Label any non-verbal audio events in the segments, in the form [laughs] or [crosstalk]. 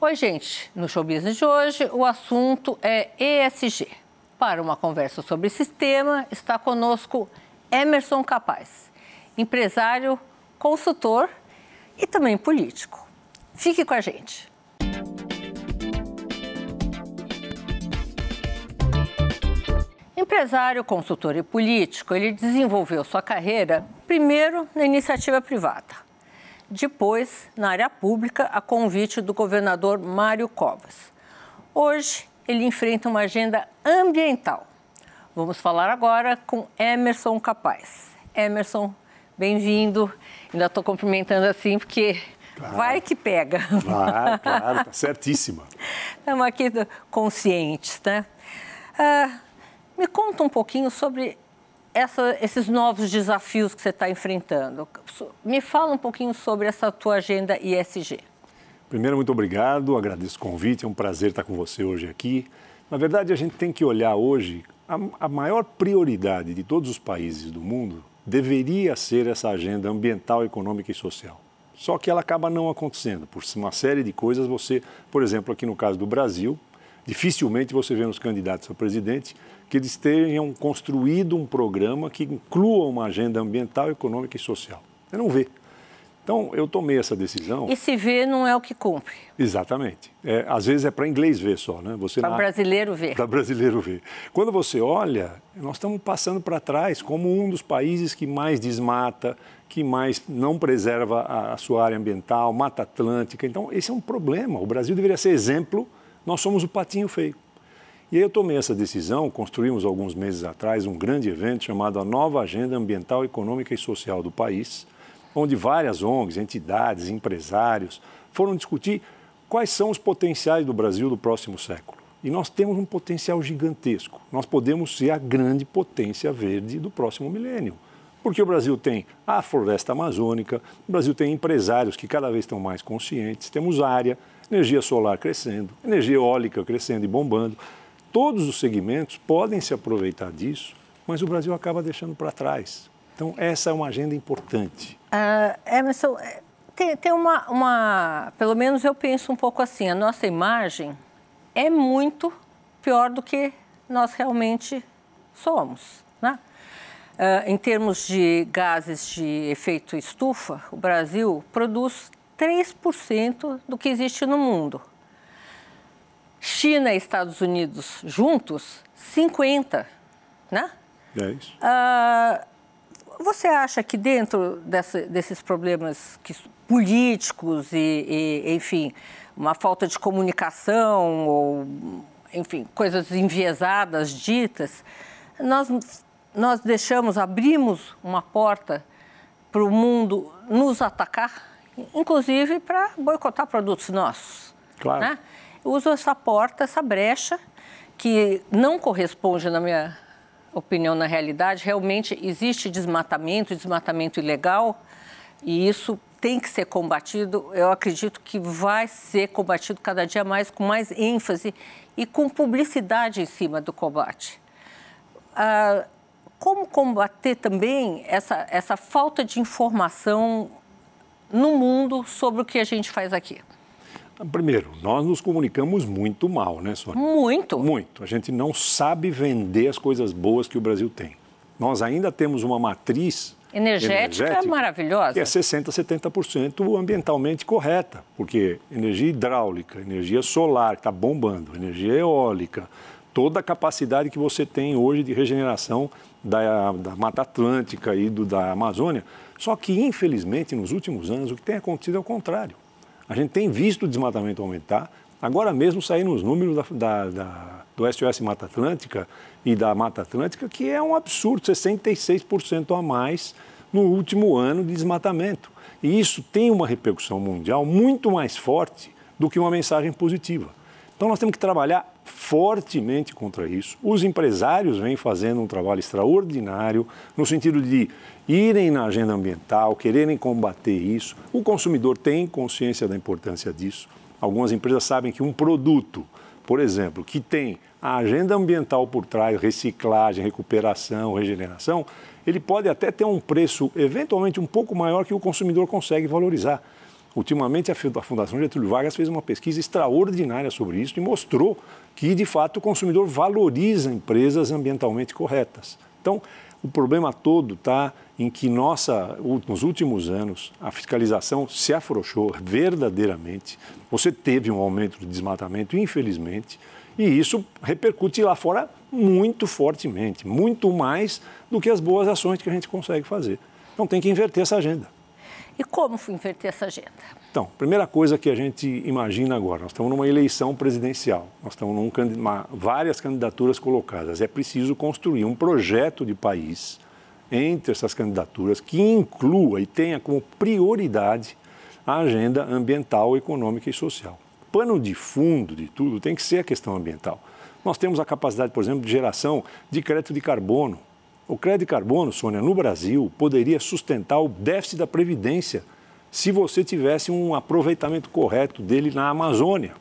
Oi, gente. No Show Business de hoje, o assunto é ESG. Para uma conversa sobre esse tema, está conosco Emerson Capaz, empresário, consultor e também político. Fique com a gente. Empresário, consultor e político, ele desenvolveu sua carreira primeiro na iniciativa privada depois na área pública a convite do governador Mário Covas. Hoje, ele enfrenta uma agenda ambiental. Vamos falar agora com Emerson Capaz. Emerson, bem-vindo. Ainda estou cumprimentando assim porque claro. vai que pega. [laughs] Claro, claro, está certíssima. Estamos aqui conscientes, né? Ah, me conta um pouquinho sobre essa, esses novos desafios que você está enfrentando. Me fala um pouquinho sobre essa tua agenda ISG. Primeiro, muito obrigado, agradeço o convite, é um prazer estar com você hoje aqui. Na verdade, a gente tem que olhar hoje, a, a maior prioridade de todos os países do mundo deveria ser essa agenda ambiental, econômica e social. Só que ela acaba não acontecendo, por uma série de coisas. Você, por exemplo, aqui no caso do Brasil, dificilmente você vê nos candidatos a presidente que eles tenham construído um programa que inclua uma agenda ambiental, econômica e social. Você não vê. Então, eu tomei essa decisão. E se vê não é o que cumpre. Exatamente. É, às vezes é para inglês ver só, né? Para brasileiro ver. Para brasileiro ver. Quando você olha, nós estamos passando para trás como um dos países que mais desmata, que mais não preserva a, a sua área ambiental, Mata Atlântica. Então, esse é um problema. O Brasil deveria ser exemplo. Nós somos o patinho feio. E aí eu tomei essa decisão, construímos alguns meses atrás um grande evento chamado a Nova Agenda Ambiental, Econômica e Social do país, onde várias ONGs, entidades, empresários foram discutir quais são os potenciais do Brasil do próximo século. E nós temos um potencial gigantesco. Nós podemos ser a grande potência verde do próximo milênio. Porque o Brasil tem a floresta amazônica, o Brasil tem empresários que cada vez estão mais conscientes, temos área, energia solar crescendo, energia eólica crescendo e bombando todos os segmentos podem se aproveitar disso, mas o Brasil acaba deixando para trás. Então, essa é uma agenda importante. Uh, Emerson, é, tem, tem uma, uma. Pelo menos eu penso um pouco assim: a nossa imagem é muito pior do que nós realmente somos. Né? Uh, em termos de gases de efeito estufa, o Brasil produz 3% do que existe no mundo. China e Estados Unidos juntos, 50, né? É isso. Ah, você acha que dentro dessa, desses problemas que, políticos e, e, enfim, uma falta de comunicação ou, enfim, coisas enviesadas ditas, nós, nós deixamos, abrimos uma porta para o mundo nos atacar, inclusive para boicotar produtos nossos. Claro. Né? uso essa porta, essa brecha, que não corresponde, na minha opinião, na realidade. Realmente existe desmatamento, desmatamento ilegal, e isso tem que ser combatido. Eu acredito que vai ser combatido cada dia mais, com mais ênfase e com publicidade em cima do combate. Ah, como combater também essa, essa falta de informação no mundo sobre o que a gente faz aqui? Primeiro, nós nos comunicamos muito mal, né, Sônia? Muito. Muito. A gente não sabe vender as coisas boas que o Brasil tem. Nós ainda temos uma matriz energética, energética maravilhosa. Que é 60%, 70% ambientalmente correta, porque energia hidráulica, energia solar, que está bombando, energia eólica, toda a capacidade que você tem hoje de regeneração da, da Mata Atlântica e do, da Amazônia. Só que, infelizmente, nos últimos anos, o que tem acontecido é o contrário. A gente tem visto o desmatamento aumentar. Agora mesmo saíram os números da, da, da, do SOS Mata Atlântica e da Mata Atlântica, que é um absurdo, 66% a mais no último ano de desmatamento. E isso tem uma repercussão mundial muito mais forte do que uma mensagem positiva. Então nós temos que trabalhar fortemente contra isso. Os empresários vêm fazendo um trabalho extraordinário no sentido de irem na agenda ambiental, quererem combater isso. O consumidor tem consciência da importância disso. Algumas empresas sabem que um produto, por exemplo, que tem a agenda ambiental por trás, reciclagem, recuperação, regeneração, ele pode até ter um preço eventualmente um pouco maior que o consumidor consegue valorizar. Ultimamente, a Fundação Getúlio Vargas fez uma pesquisa extraordinária sobre isso e mostrou que, de fato, o consumidor valoriza empresas ambientalmente corretas. Então, o problema todo está em que nossa, nos últimos anos a fiscalização se afrouxou verdadeiramente. Você teve um aumento de desmatamento, infelizmente, e isso repercute lá fora muito fortemente, muito mais do que as boas ações que a gente consegue fazer. Então tem que inverter essa agenda. E como inverter essa agenda? Então, primeira coisa que a gente imagina agora, nós estamos numa eleição presidencial, nós estamos num, uma, várias candidaturas colocadas. É preciso construir um projeto de país entre essas candidaturas que inclua e tenha como prioridade a agenda ambiental, econômica e social. Pano de fundo de tudo tem que ser a questão ambiental. Nós temos a capacidade, por exemplo, de geração de crédito de carbono. O crédito de carbono, Sônia, no Brasil, poderia sustentar o déficit da Previdência se você tivesse um aproveitamento correto dele na Amazônia,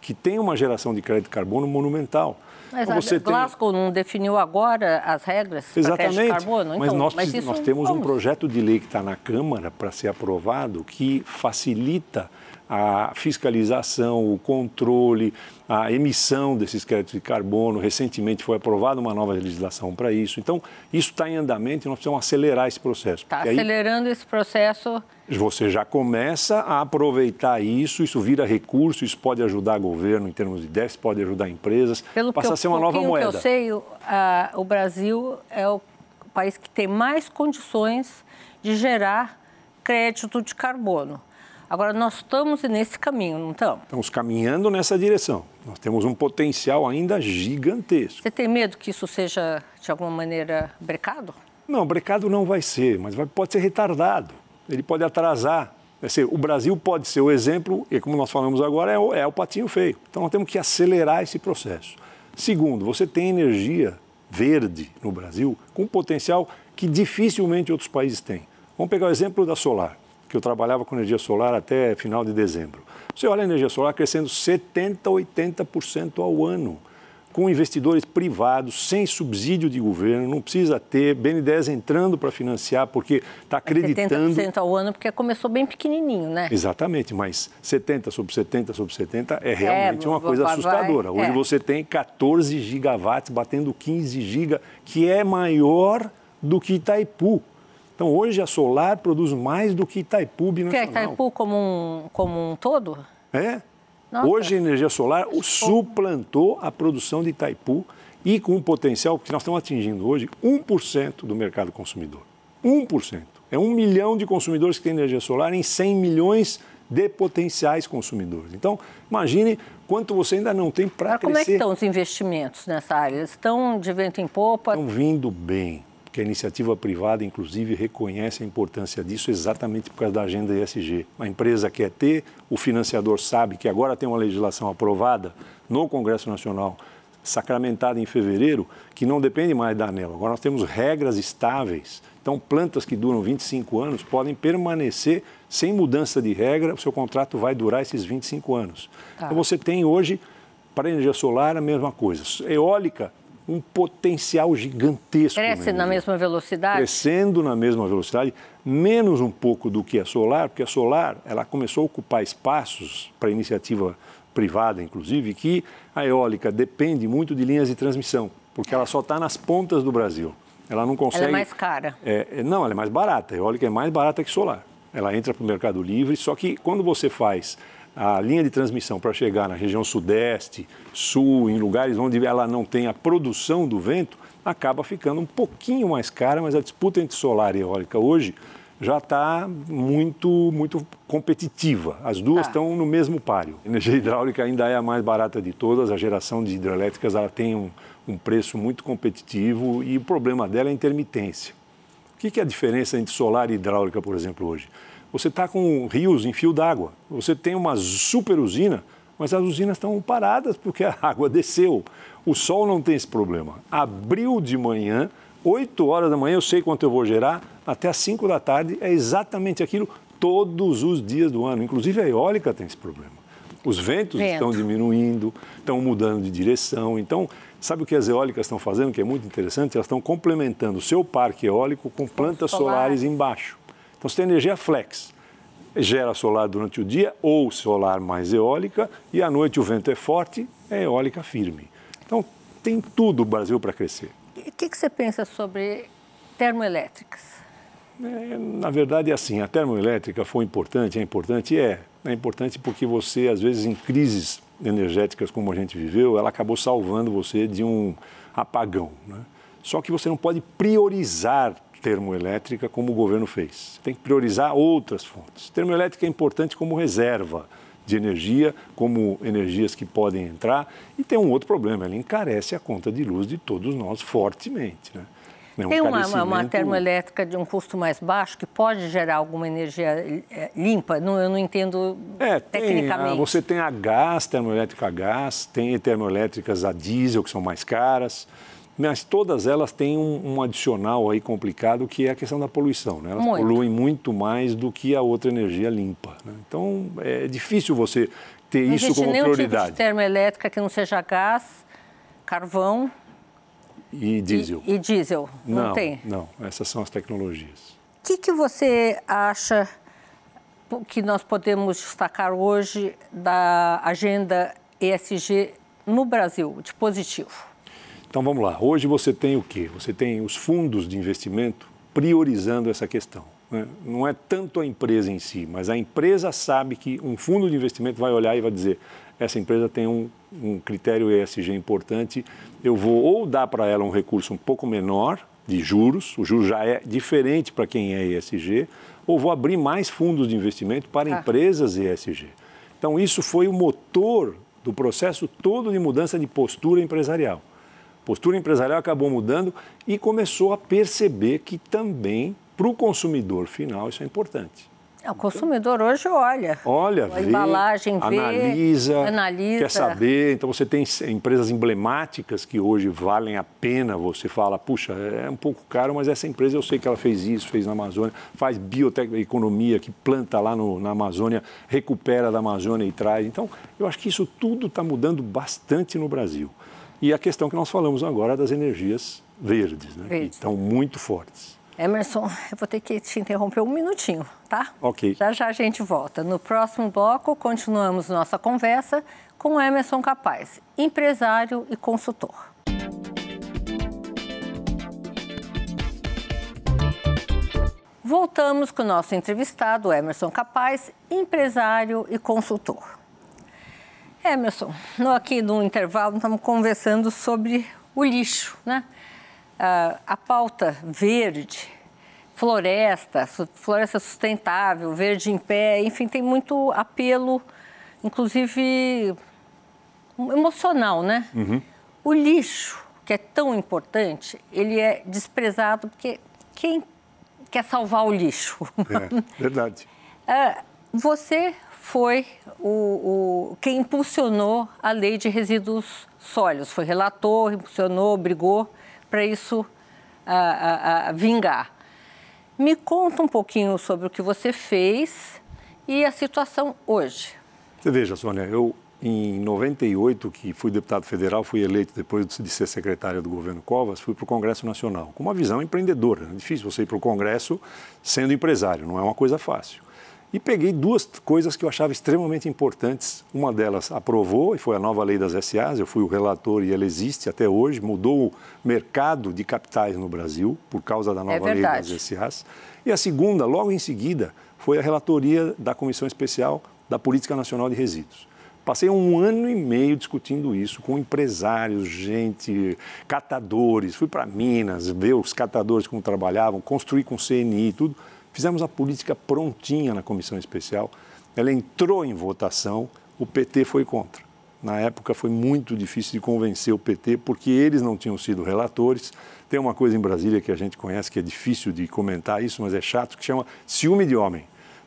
que tem uma geração de crédito de carbono monumental. Mas então, você a Glasgow tem... não definiu agora as regras para crédito de carbono? Então, mas nós, mas nós temos vamos. um projeto de lei que está na Câmara para ser aprovado que facilita a fiscalização, o controle, a emissão desses créditos de carbono. Recentemente foi aprovada uma nova legislação para isso. Então, isso está em andamento e nós precisamos acelerar esse processo. Está acelerando esse processo. Você já começa a aproveitar isso, isso vira recurso, isso pode ajudar o governo em termos de déficit, pode ajudar empresas, Pelo passa a ser uma nova moeda. que eu sei, o, a, o Brasil é o país que tem mais condições de gerar crédito de carbono. Agora, nós estamos nesse caminho, não estamos? Estamos caminhando nessa direção. Nós temos um potencial ainda gigantesco. Você tem medo que isso seja, de alguma maneira, brecado? Não, brecado não vai ser, mas vai, pode ser retardado. Ele pode atrasar. Ser, o Brasil pode ser o exemplo, e como nós falamos agora, é o, é o patinho feio. Então, nós temos que acelerar esse processo. Segundo, você tem energia verde no Brasil com potencial que dificilmente outros países têm. Vamos pegar o exemplo da solar que eu trabalhava com energia solar até final de dezembro. Você olha a energia solar crescendo 70%, 80% ao ano, com investidores privados, sem subsídio de governo, não precisa ter, BNDES entrando para financiar, porque está acreditando... 70% ao ano, porque começou bem pequenininho, né? Exatamente, mas 70 sobre 70 sobre 70 é realmente é, uma coisa vai, assustadora. Hoje é. você tem 14 gigawatts batendo 15 giga, que é maior do que Itaipu. Então, hoje a Solar produz mais do que Itaipu Nacional. Que é Itaipu como um, como um todo? É. Nossa. Hoje a energia solar suplantou a produção de Itaipu e com um potencial, que nós estamos atingindo hoje, 1% do mercado consumidor. 1%. É um milhão de consumidores que têm energia solar em 100 milhões de potenciais consumidores. Então, imagine quanto você ainda não tem para crescer. Como é que estão os investimentos nessa área? Eles estão de vento em popa? Estão vindo bem que a iniciativa privada, inclusive, reconhece a importância disso exatamente por causa da agenda ESG. A empresa quer ter, o financiador sabe que agora tem uma legislação aprovada no Congresso Nacional, sacramentada em fevereiro, que não depende mais da ANEL. Agora nós temos regras estáveis. Então, plantas que duram 25 anos podem permanecer sem mudança de regra, o seu contrato vai durar esses 25 anos. Tá. Então, você tem hoje, para a energia solar, a mesma coisa. Eólica, um potencial gigantesco. Cresce na mesma velocidade? Crescendo na mesma velocidade, menos um pouco do que a solar, porque a solar ela começou a ocupar espaços para iniciativa privada, inclusive, que a eólica depende muito de linhas de transmissão, porque ela só está nas pontas do Brasil. Ela não consegue. Ela é mais cara? É, é, não, ela é mais barata. A eólica é mais barata que solar. Ela entra para o mercado livre, só que quando você faz a linha de transmissão para chegar na região sudeste, sul, em lugares onde ela não tem a produção do vento, acaba ficando um pouquinho mais cara, mas a disputa entre solar e eólica hoje já está muito, muito competitiva. As duas ah. estão no mesmo páreo. A energia hidráulica ainda é a mais barata de todas, a geração de hidrelétricas ela tem um, um preço muito competitivo e o problema dela é a intermitência. O que é a diferença entre solar e hidráulica, por exemplo, hoje? Você está com rios em fio d'água. Você tem uma super usina, mas as usinas estão paradas porque a [laughs] água desceu. O sol não tem esse problema. Abriu de manhã, 8 horas da manhã, eu sei quanto eu vou gerar, até as 5 da tarde é exatamente aquilo todos os dias do ano. Inclusive a eólica tem esse problema. Os ventos Vento. estão diminuindo, estão mudando de direção. Então, sabe o que as eólicas estão fazendo, que é muito interessante? Elas estão complementando o seu parque eólico com plantas solares embaixo. Então você tem energia flex. gera solar durante o dia ou solar mais eólica e à noite o vento é forte, é eólica firme. Então tem tudo o Brasil para crescer. E o que, que, você pensa sobre termoelétricas? É, na verdade é assim, a termoelétrica foi importante, é importante, é. É importante porque você, às vezes, em crises energéticas como a gente viveu, ela acabou salvando você de um apagão. Né? Só que você não pode priorizar termoelétrica como o governo fez. Tem que priorizar outras fontes. Termoelétrica é importante como reserva de energia, como energias que podem entrar. E tem um outro problema, ela encarece a conta de luz de todos nós fortemente. Né? É um tem uma, uma, termoelétrica de um custo mais baixo que pode gerar alguma energia eh, limpa? Não, eu não entendo é, tecnicamente. Tem, você tem a gás, termoelétrica a gás, tem termoelétricas a diesel, que são mais caras mas todas elas têm um, um, adicional aí complicado que é a questão da poluição. Né? Elas muito. poluem muito mais do que a outra energia limpa. Né? Então é difícil você ter não isso como nenhum prioridade. Tipo de termoelétrica que não seja gás, carvão e diesel. E, e diesel, não, não, tem? Não, essas são as tecnologias. O que, que você acha que nós podemos destacar hoje da agenda ESG no Brasil, de positivo? Então vamos lá. Hoje você tem o quê? Você tem os fundos de investimento priorizando essa questão. Né? Não é tanto a empresa em si, mas a empresa sabe que um fundo de investimento vai olhar e vai dizer: essa empresa tem um, um critério ESG importante, eu vou ou dar para ela um recurso um pouco menor de juros, o juro já é diferente para quem é ESG, ou vou abrir mais fundos de investimento para ah. empresas ESG. Então, isso foi o motor do processo todo de mudança de postura empresarial postura empresarial acabou mudando e começou a perceber que também para o consumidor final isso é importante. É, o consumidor hoje olha. Olha, a vê, embalagem vê, analisa, analisa, quer saber. Então você tem empresas emblemáticas que hoje valem a pena. Você fala, puxa, é um pouco caro, mas essa empresa eu sei que ela fez isso, fez na Amazônia, faz bioeconomia, que planta lá no, na Amazônia, recupera da Amazônia e traz. Então eu acho que isso tudo está mudando bastante no Brasil. E a questão que nós falamos agora das energias verdes, né, verdes. que estão muito fortes. Emerson, eu vou ter que te interromper um minutinho, tá? Ok. Já já a gente volta. No próximo bloco, continuamos nossa conversa com Emerson Capaz, empresário e consultor. Voltamos com o nosso entrevistado, Emerson Capaz, empresário e consultor. Emerson, aqui no intervalo estamos conversando sobre o lixo, né? Ah, a pauta verde, floresta, floresta sustentável, verde em pé, enfim, tem muito apelo, inclusive emocional, né? Uhum. O lixo, que é tão importante, ele é desprezado porque quem quer salvar o lixo? É, verdade. Ah, [laughs] você foi o, o, quem impulsionou a lei de resíduos sólidos. Foi relator, impulsionou, brigou para isso a, a, a vingar. Me conta um pouquinho sobre o que você fez e a situação hoje. Você veja, Sônia, eu em 98, que fui deputado federal, fui eleito depois de ser secretário do governo Covas, fui para o Congresso Nacional, com uma visão empreendedora. É difícil você ir para o Congresso sendo empresário, não é uma coisa fácil. E peguei duas coisas que eu achava extremamente importantes. Uma delas aprovou, e foi a nova lei das SAs, eu fui o relator e ela existe até hoje, mudou o mercado de capitais no Brasil por causa da nova é lei das SAs. E a segunda, logo em seguida, foi a relatoria da Comissão Especial da Política Nacional de Resíduos. Passei um ano e meio discutindo isso com empresários, gente, catadores. Fui para Minas ver os catadores como trabalhavam, construí com CNI e tudo Fizemos a política prontinha na comissão especial, ela entrou em votação, o PT foi contra. Na época foi muito difícil de convencer o PT, porque eles não tinham sido relatores. Tem uma coisa em Brasília que a gente conhece que é difícil de comentar isso, mas é chato, que chama ciúme de homem.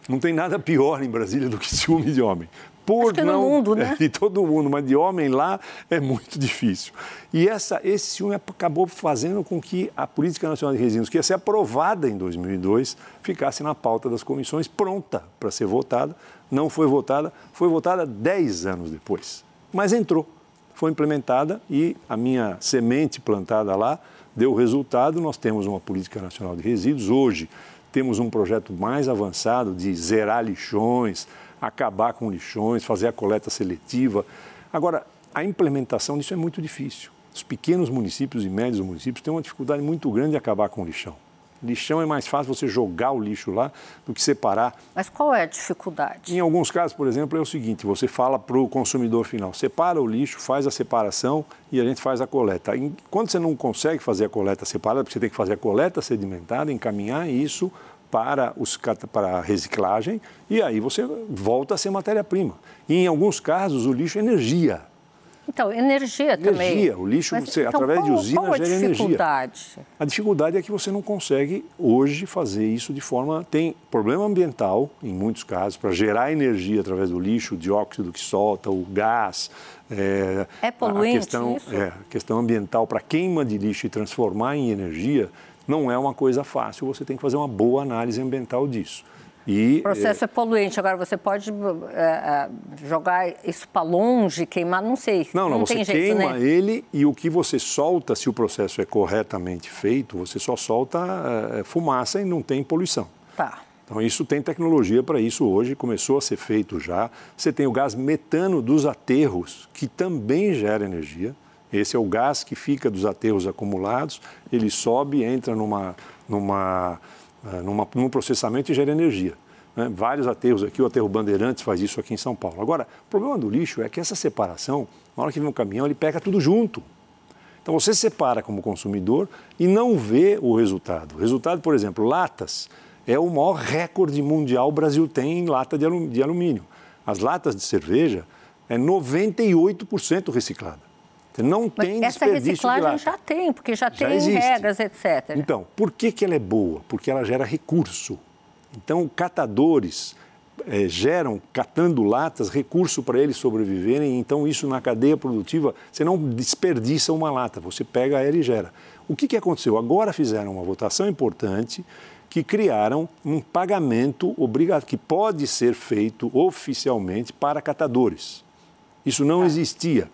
Não tem nada pior em Brasília do que ciúme de homem por Acho que não, mundo, né? É, [laughs] de todo mundo, mas de homem lá é muito difícil. E essa, esse ciúme acabou fazendo com que a Política Nacional de Resíduos, que ia ser aprovada em 2002, ficasse na pauta das comissões, pronta para ser votada. Não foi votada, foi votada 10 anos depois. Mas entrou, foi implementada e a minha semente plantada lá deu resultado. Nós temos uma Política Nacional de Resíduos. Hoje, temos um projeto mais avançado de zerar lixões, acabar com lixões, fazer a coleta seletiva. Agora, a implementação disso é muito difícil. Os pequenos municípios e médios municípios têm uma dificuldade muito grande de acabar com o lixão. Lixão é mais fácil você jogar o lixo lá do que separar. Mas qual é a dificuldade? Em alguns casos, por exemplo, é o seguinte: você fala para o consumidor final, separa o lixo, faz a separação e a gente faz a coleta. Quando você não consegue fazer a coleta separada, porque você tem que fazer a coleta sedimentada, encaminhar isso para, os, para a reciclagem e aí você volta a ser matéria-prima. E em alguns casos, o lixo é energia. Então, energia, energia também. Energia, o lixo, Mas, você, então, através qual, de usina, qual a gera dificuldade? energia. A dificuldade é que você não consegue hoje fazer isso de forma. Tem problema ambiental, em muitos casos, para gerar energia através do lixo, o dióxido que solta, o gás. É, é poluente a questão? É, a questão ambiental para queima de lixo e transformar em energia não é uma coisa fácil, você tem que fazer uma boa análise ambiental disso. E, o processo é, é poluente. Agora, você pode é, jogar isso para longe, queimar, não sei. Não, não, não você tem queima jeito, né? ele e o que você solta, se o processo é corretamente feito, você só solta é, fumaça e não tem poluição. Tá. Então, isso tem tecnologia para isso hoje, começou a ser feito já. Você tem o gás metano dos aterros, que também gera energia. Esse é o gás que fica dos aterros acumulados, ele sobe, entra numa, numa é, numa, num processamento e gera energia. Né? Vários aterros aqui, o aterro Bandeirantes faz isso aqui em São Paulo. Agora, o problema do lixo é que essa separação, na hora que vem um caminhão, ele pega tudo junto. Então você separa como consumidor e não vê o resultado. O resultado, por exemplo, latas é o maior recorde mundial o Brasil tem em lata de alumínio. As latas de cerveja é 98% reciclada. Não Mas tem essa reciclagem já tem, porque já, já tem existe. regras, etc. Então, por que, que ela é boa? Porque ela gera recurso. Então, catadores é, geram, catando latas, recurso para eles sobreviverem. Então, isso na cadeia produtiva, você não desperdiça uma lata, você pega ela e gera. O que, que aconteceu? Agora fizeram uma votação importante que criaram um pagamento obrigado, que pode ser feito oficialmente para catadores. Isso não ah. existia.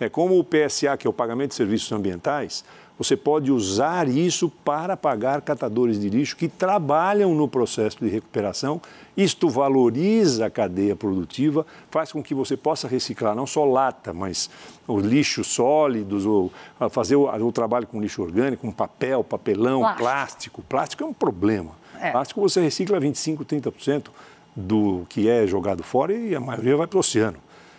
É como o PSA, que é o pagamento de serviços ambientais, você pode usar isso para pagar catadores de lixo que trabalham no processo de recuperação. Isto valoriza a cadeia produtiva, faz com que você possa reciclar não só lata, mas os lixos sólidos, ou fazer o, o trabalho com lixo orgânico, com papel, papelão, plástico. Plástico, plástico é um problema. É. Plástico você recicla 25%, 30% do que é jogado fora e a maioria vai para o oceano.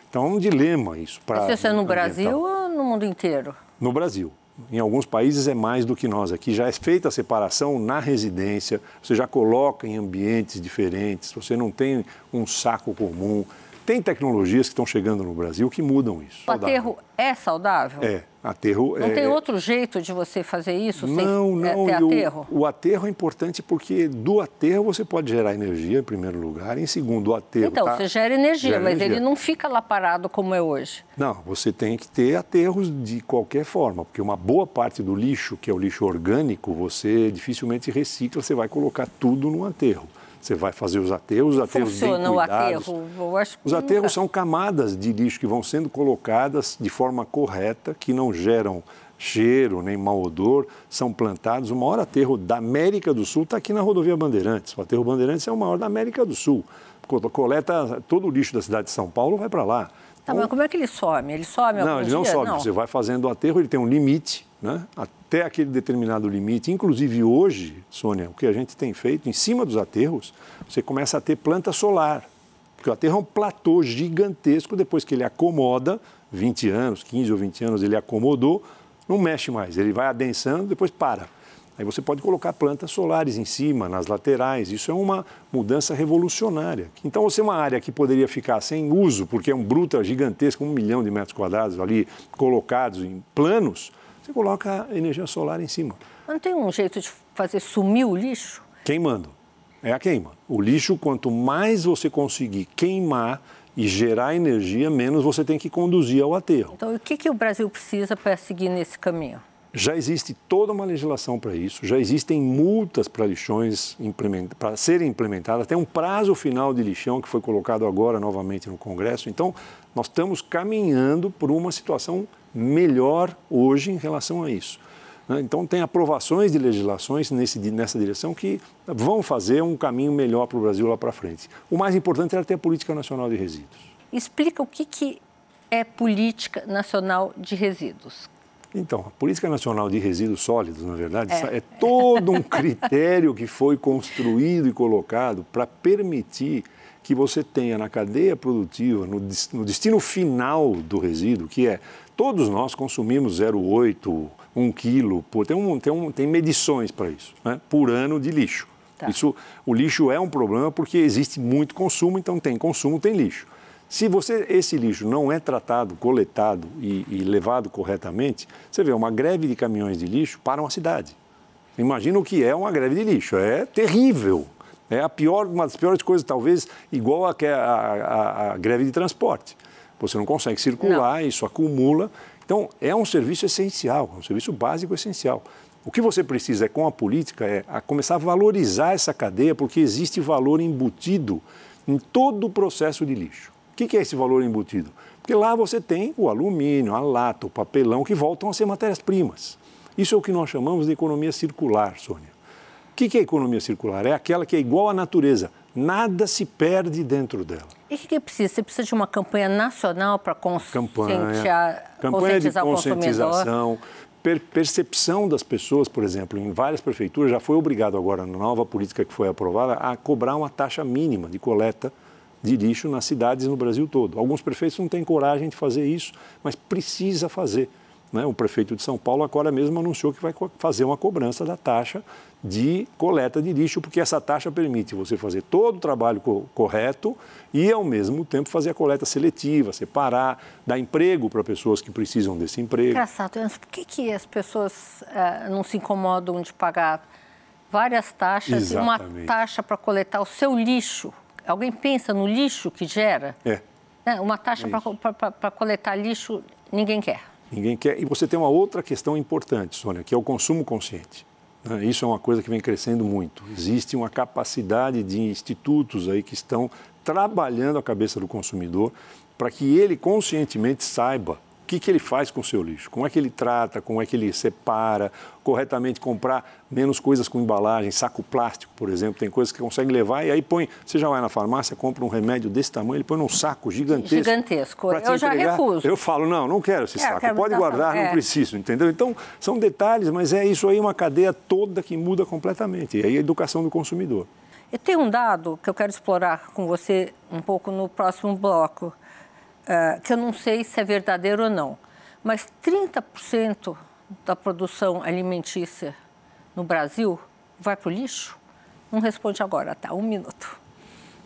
Então é um dilema isso. Isso é no Brasil ou no mundo inteiro? No Brasil. Em alguns países é mais do que nós aqui. Já é feita a separação na residência, você já coloca em ambientes diferentes, você não tem um saco comum. Tem tecnologias que estão chegando no Brasil que mudam isso. O aterro é saudável? É. Aterro não é... tem outro jeito de você fazer isso não, sem não, ter aterro? O, o, aterro é importante porque do aterro você pode gerar energia, em primeiro lugar. Em segundo, o aterro. Então, tá... você gera energia, gera mas energia. ele não fica lá parado como é hoje. Não, você tem que ter aterros de qualquer forma, porque uma boa parte do lixo, que é o lixo orgânico, você dificilmente recicla, você vai colocar tudo no aterro. Você vai fazer os aterros, os aterros Funciona bem cuidados. o aterro? os aterros são camadas de lixo que vão sendo colocadas de forma correta, que não geram cheiro nem mau odor, são plantados. O maior aterro da América do Sul está aqui na rodovia Bandeirantes. O aterro Bandeirantes é o maior da América do Sul. Coleta todo o lixo da cidade de São Paulo, vai para lá. Tá, mas como é que ele some? Ele some Não, ele não dia? some. Não. Você vai fazendo o aterro, ele tem um limite, né? até aquele determinado limite. Inclusive hoje, Sônia, o que a gente tem feito, em cima dos aterros, você começa a ter planta solar. Porque o aterro é um platô gigantesco, depois que ele acomoda, 20 anos, 15 ou 20 anos ele acomodou, não mexe mais, ele vai adensando, depois para. Aí você pode colocar plantas solares em cima, nas laterais. Isso é uma mudança revolucionária. Então, você é uma área que poderia ficar sem uso, porque é um bruta gigantesco, um milhão de metros quadrados ali colocados em planos, você coloca energia solar em cima. Não tem um jeito de fazer sumir o lixo? Queimando. É a queima. O lixo, quanto mais você conseguir queimar e gerar energia, menos você tem que conduzir ao aterro. Então, o que, que o Brasil precisa para seguir nesse caminho? Já existe toda uma legislação para isso, já existem multas para lixões para serem implementadas, tem um prazo final de lixão que foi colocado agora novamente no Congresso. Então, nós estamos caminhando por uma situação melhor hoje em relação a isso. Né? Então, tem aprovações de legislações nesse, nessa direção que vão fazer um caminho melhor para o Brasil lá para frente. O mais importante era ter a Política Nacional de Resíduos. Explica o que, que é Política Nacional de Resíduos. Então, a Política Nacional de Resíduos Sólidos, na verdade, é, é todo um [laughs] critério que foi construído e colocado para permitir que você tenha na cadeia produtiva, no, no destino final do resíduo, que é todos nós consumimos 0,8, 1 quilo, por, tem, um, tem, um, tem medições para isso, né, por ano de lixo. Tá. Isso, o lixo é um problema porque existe muito consumo, então tem consumo, tem lixo. Se você, esse lixo não é tratado, coletado e, e, levado corretamente, você vê uma greve de caminhões de lixo para uma cidade. Imagina o que é uma greve de lixo. É terrível. É a pior, uma das piores coisas, talvez, igual a, a, a, a greve de transporte. Você não consegue circular, não. isso acumula. Então, é um serviço essencial, um serviço básico essencial. O que você precisa é, com a política, é a começar a valorizar essa cadeia, porque existe valor embutido em todo o processo de lixo. O que é esse valor embutido? Porque lá você tem o alumínio, a lata, o papelão, que voltam a ser matérias-primas. Isso é o que nós chamamos de economia circular, Sônia. O que é economia circular? É aquela que é igual à natureza, nada se perde dentro dela. E o que, que precisa? Você precisa de uma campanha nacional para conscientizar, campanha de conscientização, per percepção das pessoas, por exemplo, em várias prefeituras já foi obrigado agora na nova política que foi aprovada a cobrar uma taxa mínima de coleta de lixo nas cidades no Brasil todo. Alguns prefeitos não têm coragem de fazer isso, mas precisa fazer. Né? O prefeito de São Paulo agora mesmo anunciou que vai fazer uma cobrança da taxa de coleta de lixo, porque essa taxa permite você fazer todo o trabalho co correto e, ao mesmo tempo, fazer a coleta seletiva, separar, dar emprego para pessoas que precisam desse emprego. Engraçado, por que, que as pessoas uh, não se incomodam de pagar várias taxas Exatamente. e uma taxa para coletar o seu lixo? Alguém pensa no lixo que gera? É. Né? Uma taxa é para coletar lixo, ninguém quer. Ninguém quer. E você tem uma outra questão importante, Sônia, que é o consumo consciente. Né? Isso é uma coisa que vem crescendo muito. Existe uma capacidade de institutos aí que estão trabalhando a cabeça do consumidor para que ele conscientemente saiba o que, que ele faz com o seu lixo? Como é que ele trata? Como é que ele separa? Corretamente comprar menos coisas com embalagem, saco plástico, por exemplo. Tem coisas que consegue levar e aí põe. Você já vai na farmácia, compra um remédio desse tamanho, ele põe num saco gigantesco. Gigantesco. Eu já recuso. Eu falo, não, não quero esse saco. Quero Pode guardar, é. não preciso, entendeu? Então, são detalhes, mas é isso aí, uma cadeia toda que muda completamente. E aí a educação do consumidor. Eu tenho um dado que eu quero explorar com você um pouco no próximo bloco uh, que eu não sei se é verdadeiro ou não, mas 30% da produção alimentícia no Brasil vai para o lixo? Não responde agora, tá? Um minuto.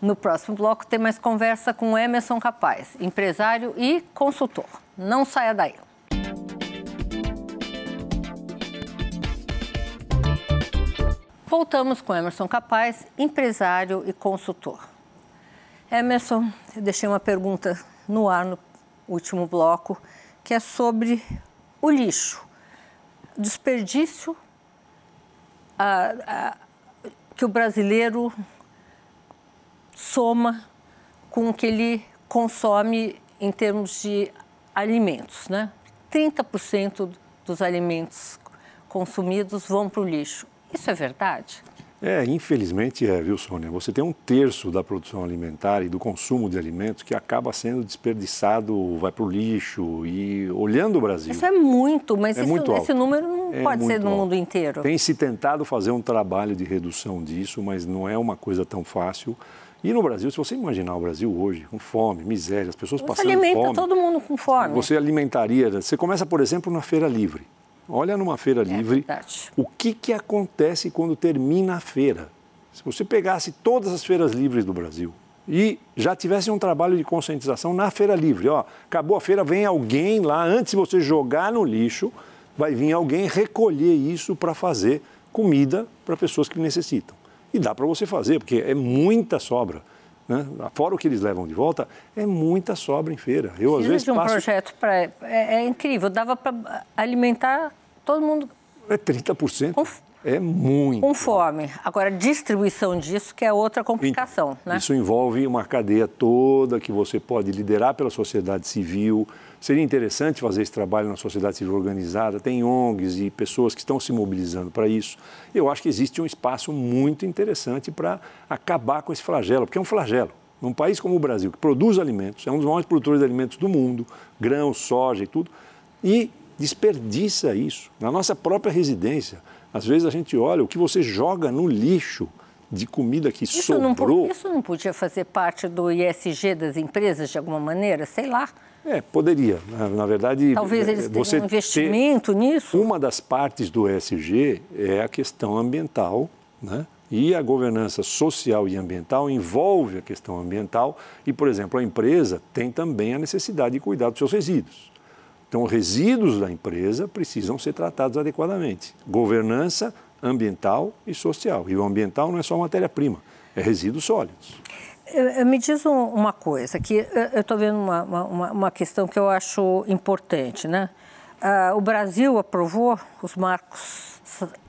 No próximo bloco tem mais conversa com Emerson Capaz, empresário e consultor. Não saia daí. Voltamos com Emerson Capaz, empresário e consultor. Emerson, eu deixei uma pergunta no ar no último bloco, que é sobre o lixo, desperdício que o brasileiro soma com o que ele consome em termos de alimentos, né? 30% dos alimentos consumidos vão para o lixo. Isso é verdade? É, infelizmente é, viu, Sônia? Você tem um terço da produção alimentar e do consumo de alimentos que acaba sendo desperdiçado, vai para o lixo. E olhando o Brasil. Isso é muito, mas é isso, muito esse número não é pode ser no alto. mundo inteiro. Tem se tentado fazer um trabalho de redução disso, mas não é uma coisa tão fácil. E no Brasil, se você imaginar o Brasil hoje, com fome, miséria, as pessoas você passando alimenta fome. todo mundo com fome. Você alimentaria. Você começa, por exemplo, na feira livre. Olha numa feira é livre o que, que acontece quando termina a feira. Se você pegasse todas as feiras livres do Brasil e já tivesse um trabalho de conscientização na feira livre, ó, acabou a feira, vem alguém lá, antes de você jogar no lixo, vai vir alguém recolher isso para fazer comida para pessoas que necessitam. E dá para você fazer, porque é muita sobra. Né? Fora o que eles levam de volta, é muita sobra em feira. Eu, às vezes, de um passo... projeto para. É, é, incrível, dava para alimentar todo mundo. É 30%. Com, É muito. Com fome. Agora, distribuição disso que é outra complicação, então, né? Isso envolve uma cadeia toda que você pode liderar pela sociedade civil. Seria interessante fazer esse trabalho na sociedade civil organizada. Tem ONGs e pessoas que estão se mobilizando para isso. Eu acho que existe um espaço muito interessante para acabar com esse flagelo, porque é um flagelo. Num país como o Brasil, que produz alimentos, é um dos maiores produtores de alimentos do mundo, grãos, soja e tudo, e desperdiça isso na nossa própria residência. Às vezes a gente olha o que você joga no lixo de comida que isso sobrou. Não, isso não podia fazer parte do ISG das empresas de alguma maneira? Sei lá. É, poderia. Na, na verdade, talvez eles tenham um investimento nisso. Uma das partes do ESG é a questão ambiental, né? E a governança social e ambiental envolve a questão ambiental e, por exemplo, a empresa tem também a necessidade de cuidar dos seus resíduos. Então, os resíduos da empresa precisam ser tratados adequadamente. Governança ambiental e social. E o ambiental não é só matéria-prima, é resíduos sólidos. Me diz uma coisa, que eu estou vendo uma, uma, uma, questão que eu acho importante. Né? Ah, o Brasil aprovou os marcos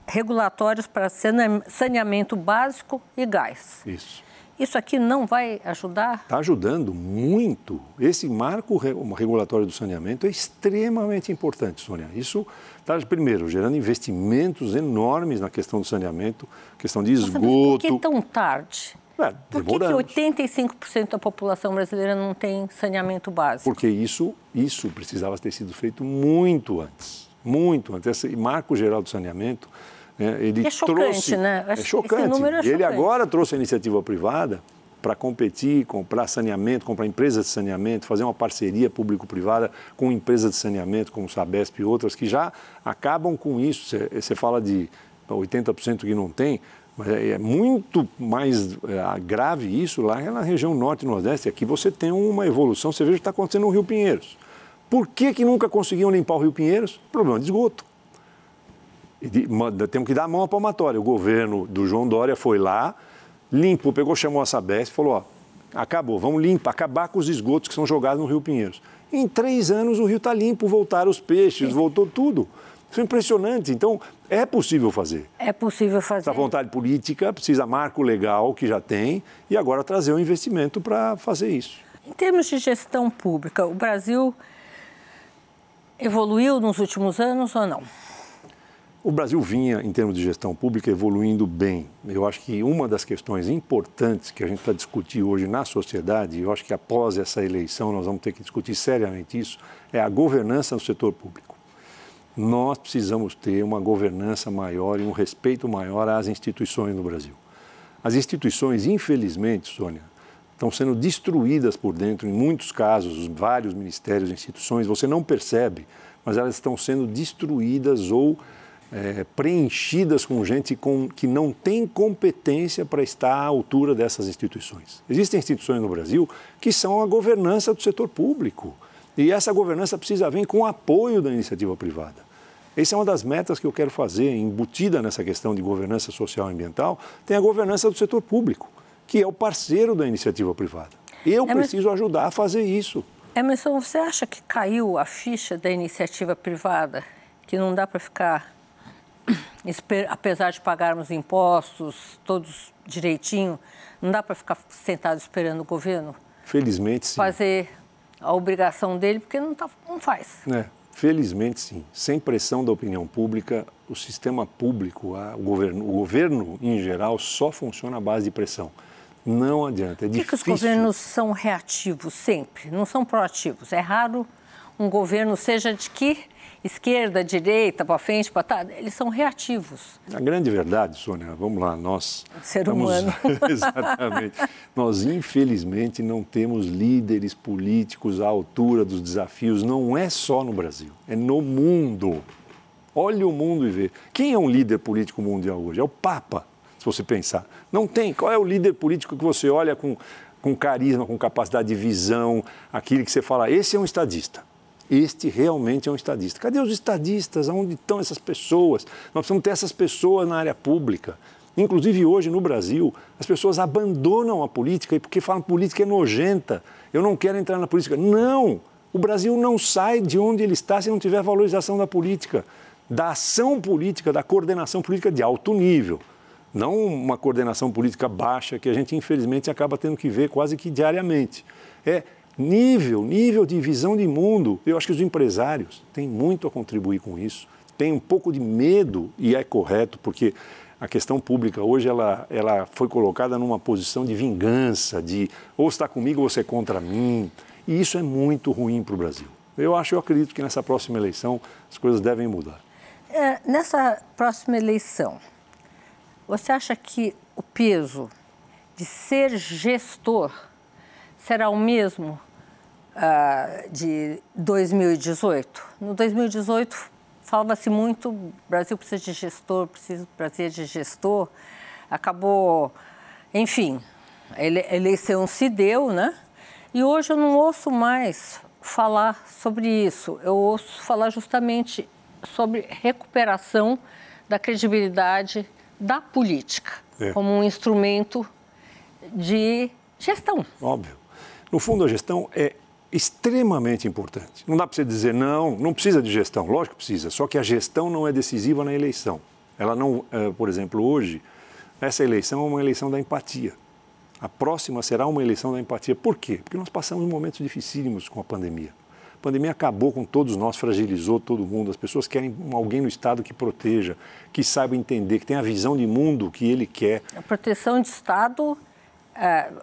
regulatórios para saneamento básico e gás. Isso. Isso aqui não vai ajudar? Está ajudando muito. Esse marco regulatório do saneamento é extremamente importante, Sônia. Isso está, primeiro, gerando investimentos enormes na questão do saneamento, questão de esgoto. Por que tão tarde? É, por que, que 85% da população brasileira não tem saneamento básico? Porque isso, isso precisava ter sido feito muito antes. Muito antes. Esse marco geral do saneamento né? Ele é chocante, trouxe, né? É chocante. Esse número é chocante. Ele agora trouxe a iniciativa privada para competir, comprar saneamento, comprar empresas de saneamento, fazer uma parceria público-privada com empresas de saneamento como Sabesp e outras que já acabam com isso. Você fala de 80% que não tem, mas é, é muito mais é, grave isso lá na região norte e nordeste. Aqui você tem uma evolução, você vê o que está acontecendo no Rio Pinheiros. Por que, que nunca conseguiam limpar o Rio Pinheiros? Problema de esgoto temos que dar a mão à palmatória. O governo do João Dória foi lá, limpou, pegou, chamou a Sabesp e falou, ó, acabou, vamos limpar, acabar com os esgotos que são jogados no Rio Pinheiros. Em três anos o rio está limpo, voltaram os peixes, voltou tudo. Isso é impressionante. Então, é possível fazer. É possível fazer. Precisa vontade política, precisa marco legal que já tem e agora trazer o um investimento para fazer isso. Em termos de gestão pública, o Brasil evoluiu nos últimos anos ou não? O Brasil vinha, em termos de gestão pública, evoluindo bem. Eu acho que uma das questões importantes que a gente está discutir hoje na sociedade, eu acho que após essa eleição nós vamos ter que discutir seriamente isso, é a governança no setor público. Nós precisamos ter uma governança maior e um respeito maior às instituições no Brasil. As instituições, infelizmente, Sônia, estão sendo destruídas por dentro, em muitos casos, os vários ministérios e instituições, você não percebe, mas elas estão sendo destruídas ou é, preenchidas com gente com, que não tem competência para estar à altura dessas instituições. Existem instituições no Brasil que são a governança do setor público. E essa governança precisa vir com o apoio da iniciativa privada. Essa é uma das metas que eu quero fazer, embutida nessa questão de governança social e ambiental, tem a governança do setor público, que é o parceiro da iniciativa privada. Eu é, preciso mas... ajudar a fazer isso. Emerson, você acha que caiu a ficha da iniciativa privada? Que não dá para ficar apesar de pagarmos impostos todos direitinho, não dá para ficar sentado esperando o governo? Felizmente, sim. Fazer a obrigação dele, porque não, tá, não faz. É, felizmente, sim. Sem pressão da opinião pública, o sistema público, a, o, governo, o governo em geral, só funciona à base de pressão. Não adianta, é Por que difícil. que os governos são reativos sempre, não são proativos? É raro um governo, seja de que esquerda, direita, para frente, para trás, eles são reativos. A grande verdade, Sônia, vamos lá, nós... Ser estamos... humano. [laughs] Exatamente. Nós, infelizmente, não temos líderes políticos à altura dos desafios, não é só no Brasil, é no mundo. Olhe o mundo e vê. Quem é um líder político mundial hoje? É o Papa, se você pensar. Não tem. Qual é o líder político que você olha com, com carisma, com capacidade de visão, aquele que você fala, esse é um estadista este realmente é um estadista. Cadê os estadistas? Onde estão essas pessoas? Nós precisamos ter essas pessoas na área pública. Inclusive hoje no Brasil, as pessoas abandonam a política porque falam política é nojenta. Eu não quero entrar na política. Não! O Brasil não sai de onde ele está se não tiver valorização da política. da ação política, da coordenação política de alto nível. Não uma coordenação política baixa que a gente, infelizmente, acaba tendo que ver quase que diariamente. É nível, nível de visão de mundo. Eu acho que os empresários têm muito a contribuir com isso. Tem um pouco de medo, e é correto, porque a questão pública hoje ela, ela foi colocada numa posição de vingança, de ou está comigo ou você é contra mim. E isso é muito ruim para o Brasil. Eu acho, eu acredito que nessa próxima eleição as coisas devem mudar. É, nessa próxima eleição, você acha que o peso de ser gestor será o mesmo uh, de 2018? No 2018 falava-se muito, o Brasil precisa de gestor, precisa Brasil de gestor. Acabou, enfim, a eleição se deu, né? E hoje eu não ouço mais falar sobre isso. Eu ouço falar justamente sobre recuperação da credibilidade da política é. como um instrumento de gestão. Óbvio. No fundo, a gestão é extremamente importante. Não dá para você dizer não, não precisa de gestão. Lógico que precisa, só que a gestão não é decisiva na eleição. Ela não, eh, por exemplo, hoje, essa eleição é uma eleição da empatia. A próxima será uma eleição da empatia. Por quê? Porque nós passamos momentos dificílimos com a pandemia. A pandemia acabou com todos nós, fragilizou todo mundo. As pessoas querem alguém no Estado que proteja, que saiba entender, que tenha a visão de mundo que ele quer. A proteção de Estado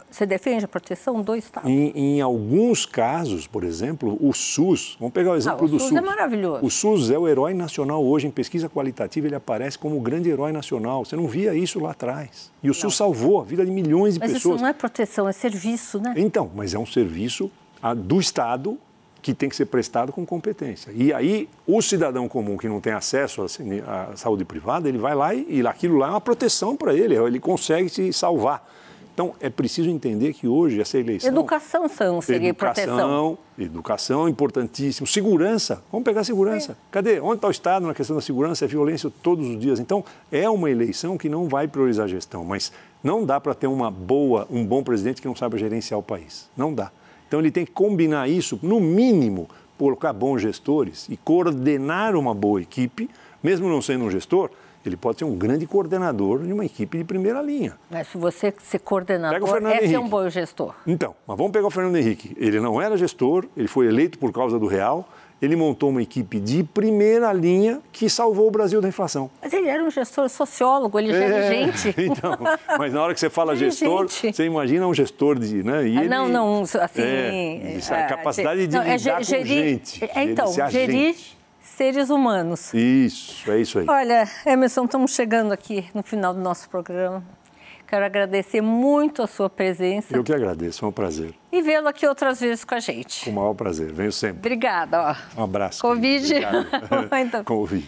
você defende a proteção do Estado? Em, em, alguns casos, por exemplo, o SUS, vamos pegar o exemplo ah, o do SUS. O SUS é maravilhoso. O SUS é o herói nacional hoje, em pesquisa qualitativa, ele aparece como o grande herói nacional. Você não via isso lá atrás. E o não. SUS salvou a vida de milhões de mas pessoas. Mas isso não é proteção, é serviço, né? Então, mas é um serviço do Estado que tem que ser prestado com competência. E aí, o cidadão comum que não tem acesso à saúde privada, ele vai lá e, e aquilo lá é uma proteção para ele, ele consegue se salvar. Então, é preciso entender que hoje essa eleição... Educação são, seria educação, proteção. Educação, importantíssimo. Segurança, vamos pegar segurança. É. Cadê? Onde está o Estado na questão da segurança? É violência todos os dias. Então, é uma eleição que não vai priorizar a gestão, mas não dá para ter uma boa, um bom presidente que não saiba gerenciar o país. Não dá. Então, ele tem que combinar isso, no mínimo, colocar bons gestores e coordenar uma boa equipe, mesmo não sendo um gestor, ele pode ser um grande coordenador de uma equipe de primeira linha. Mas se você ser coordenador, é ser um bom gestor. Então, mas vamos pegar o Fernando Henrique. Ele não era gestor, ele foi eleito por causa do real, ele montou uma equipe de primeira linha que salvou o Brasil da inflação. Mas ele era um gestor sociólogo, ele é, é gente. [laughs] Então, mas na hora que você fala [laughs] gestor, você imagina um gestor de. Né, ah, ele, não, não, assim. É, a é, capacidade de não, é lidar é, com gente. É, então, gerir seres humanos. Isso, é isso aí. Olha, Emerson, estamos chegando aqui no final do nosso programa. Quero agradecer muito a sua presença. Eu que agradeço, é um prazer. E vê-lo aqui outras vezes com a gente. Com o maior prazer, venho sempre. Obrigada. Ó. Um abraço. Covid. [laughs] então. Covid.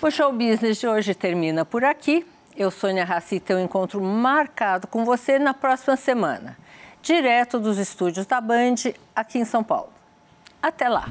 O Show Business de hoje termina por aqui. Eu, Sônia Raci, tenho um encontro marcado com você na próxima semana, direto dos estúdios da Band, aqui em São Paulo. Até lá!